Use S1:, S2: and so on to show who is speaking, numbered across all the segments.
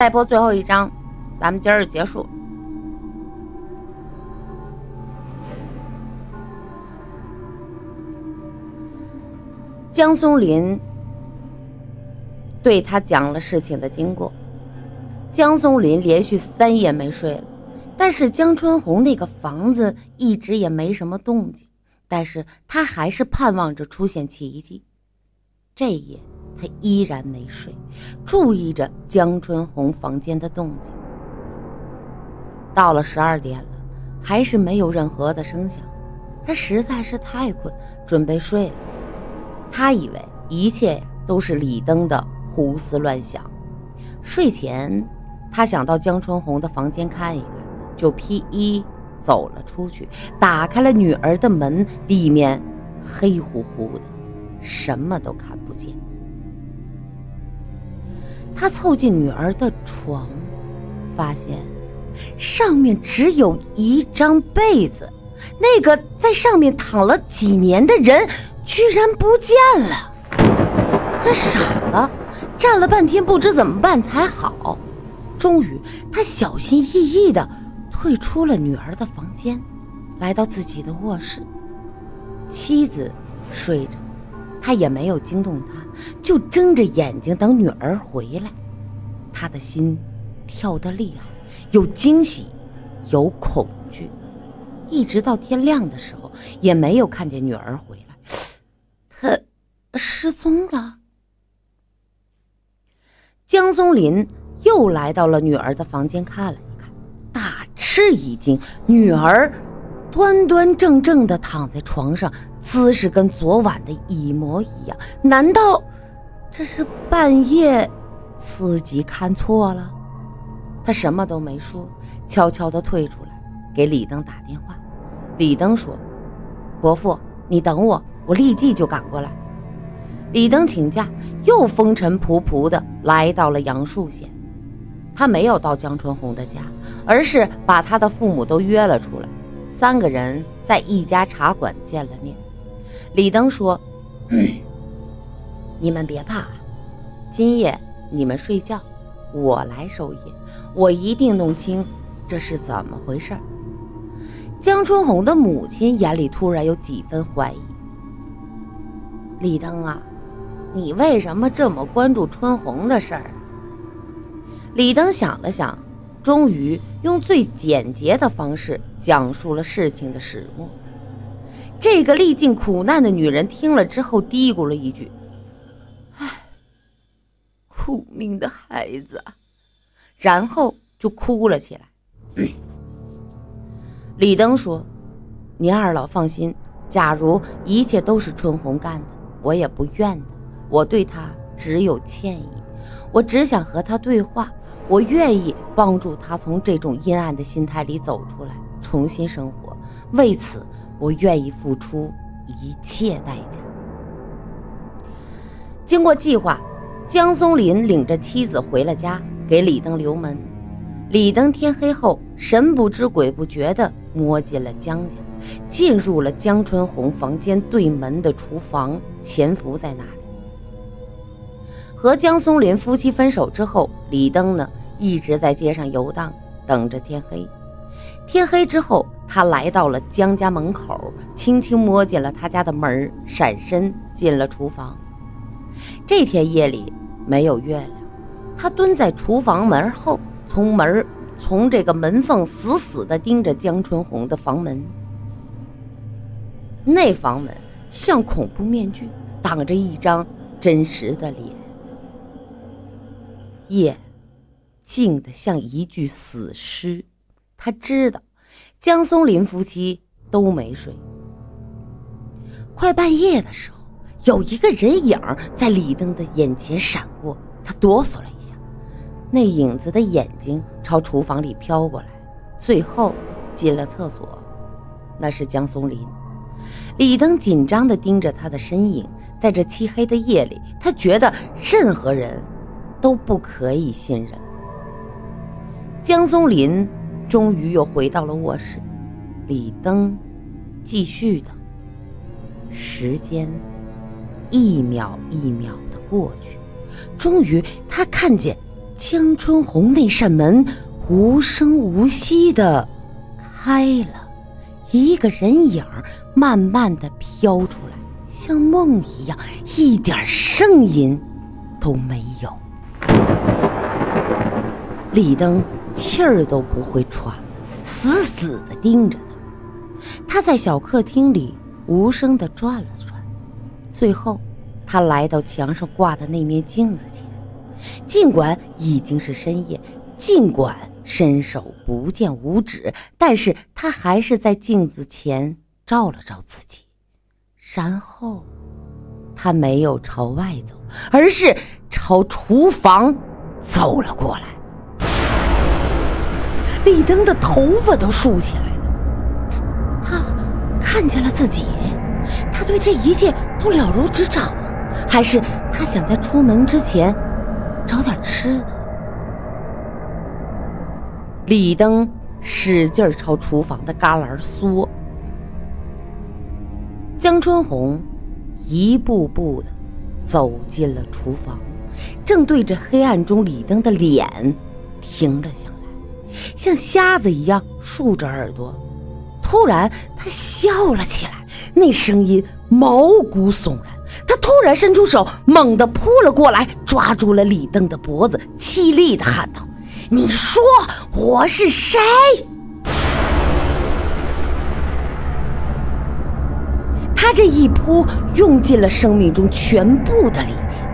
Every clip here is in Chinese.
S1: 再播最后一章，咱们今儿就结束。江松林对他讲了事情的经过。江松林连续三夜没睡了，但是江春红那个房子一直也没什么动静，但是他还是盼望着出现奇迹。这一夜。他依然没睡，注意着江春红房间的动静。到了十二点了，还是没有任何的声响。他实在是太困，准备睡了。他以为一切呀都是李登的胡思乱想。睡前，他想到江春红的房间看一看，就披衣走了出去，打开了女儿的门，里面黑乎乎的，什么都看不见。他凑近女儿的床，发现上面只有一张被子，那个在上面躺了几年的人居然不见了。他傻了，站了半天不知怎么办才好。终于，他小心翼翼地退出了女儿的房间，来到自己的卧室。妻子睡着。他也没有惊动他，就睁着眼睛等女儿回来。他的心跳得厉害，有惊喜，有恐惧，一直到天亮的时候也没有看见女儿回来。他失踪了。江松林又来到了女儿的房间，看了一看，大吃一惊，女儿。端端正正的躺在床上，姿势跟昨晚的一模一样。难道这是半夜自己看错了？他什么都没说，悄悄地退出来，给李登打电话。李登说：“伯父，你等我，我立即就赶过来。”李登请假，又风尘仆仆地来到了杨树县。他没有到江春红的家，而是把他的父母都约了出来。三个人在一家茶馆见了面。李登说：“ 你们别怕，今夜你们睡觉，我来守夜。我一定弄清这是怎么回事。”江春红的母亲眼里突然有几分怀疑：“李登啊，你为什么这么关注春红的事儿？”李登想了想。终于用最简洁的方式讲述了事情的始末。这个历尽苦难的女人听了之后，嘀咕了一句：“唉，苦命的孩子。”然后就哭了起来。李登说：“您二老放心，假如一切都是春红干的，我也不怨她。我对她只有歉意，我只想和她对话。”我愿意帮助他从这种阴暗的心态里走出来，重新生活。为此，我愿意付出一切代价。经过计划，江松林领着妻子回了家，给李登留门。李登天黑后神不知鬼不觉地摸进了江家，进入了江春红房间对门的厨房，潜伏在那里。和江松林夫妻分手之后，李登呢？一直在街上游荡，等着天黑。天黑之后，他来到了江家门口，轻轻摸进了他家的门，闪身进了厨房。这天夜里没有月亮，他蹲在厨房门后，从门从这个门缝死死地盯着江春红的房门。那房门像恐怖面具，挡着一张真实的脸。夜。静得像一具死尸，他知道江松林夫妻都没睡。快半夜的时候，有一个人影在李登的眼前闪过，他哆嗦了一下，那影子的眼睛朝厨房里飘过来，最后进了厕所。那是江松林。李登紧张地盯着他的身影，在这漆黑的夜里，他觉得任何人都不可以信任。江松林终于又回到了卧室，李登继续等。时间一秒一秒的过去，终于他看见江春红那扇门无声无息的开了，一个人影慢慢的飘出来，像梦一样，一点声音都没有。李登气儿都不会喘，死死的盯着他。他在小客厅里无声的转了转，最后，他来到墙上挂的那面镜子前。尽管已经是深夜，尽管伸手不见五指，但是他还是在镜子前照了照自己，然后他没有朝外走，而是朝厨房走了过来。李登的头发都竖起来了，他看见了自己，他对这一切都了如指掌，还是他想在出门之前？找点吃的。李登使劲朝厨房的旮旯缩。江春红一步步的走进了厨房，正对着黑暗中李登的脸停了下来，像瞎子一样竖着耳朵。突然，他笑了起来，那声音毛骨悚然。他突然伸出手，猛地扑了过来，抓住了李登的脖子，凄厉地喊道：“你说我是谁？”他这一扑，用尽了生命中全部的力气。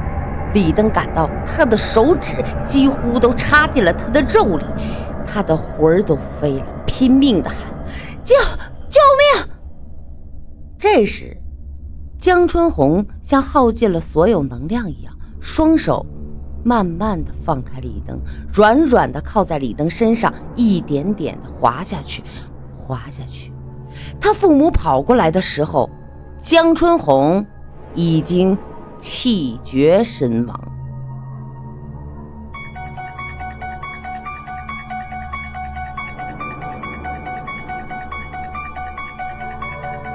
S1: 李登感到他的手指几乎都插进了他的肉里，他的魂儿都飞了，拼命的喊：“救救命！”这时。江春红像耗尽了所有能量一样，双手慢慢的放开李登，软软的靠在李登身上，一点点的滑下去，滑下去。他父母跑过来的时候，江春红已经气绝身亡。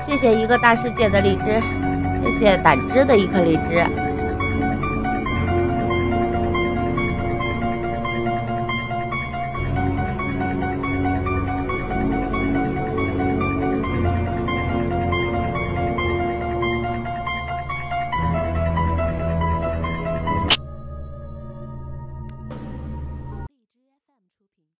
S1: 谢谢一个大世界的荔枝。谢谢胆汁的一颗荔枝。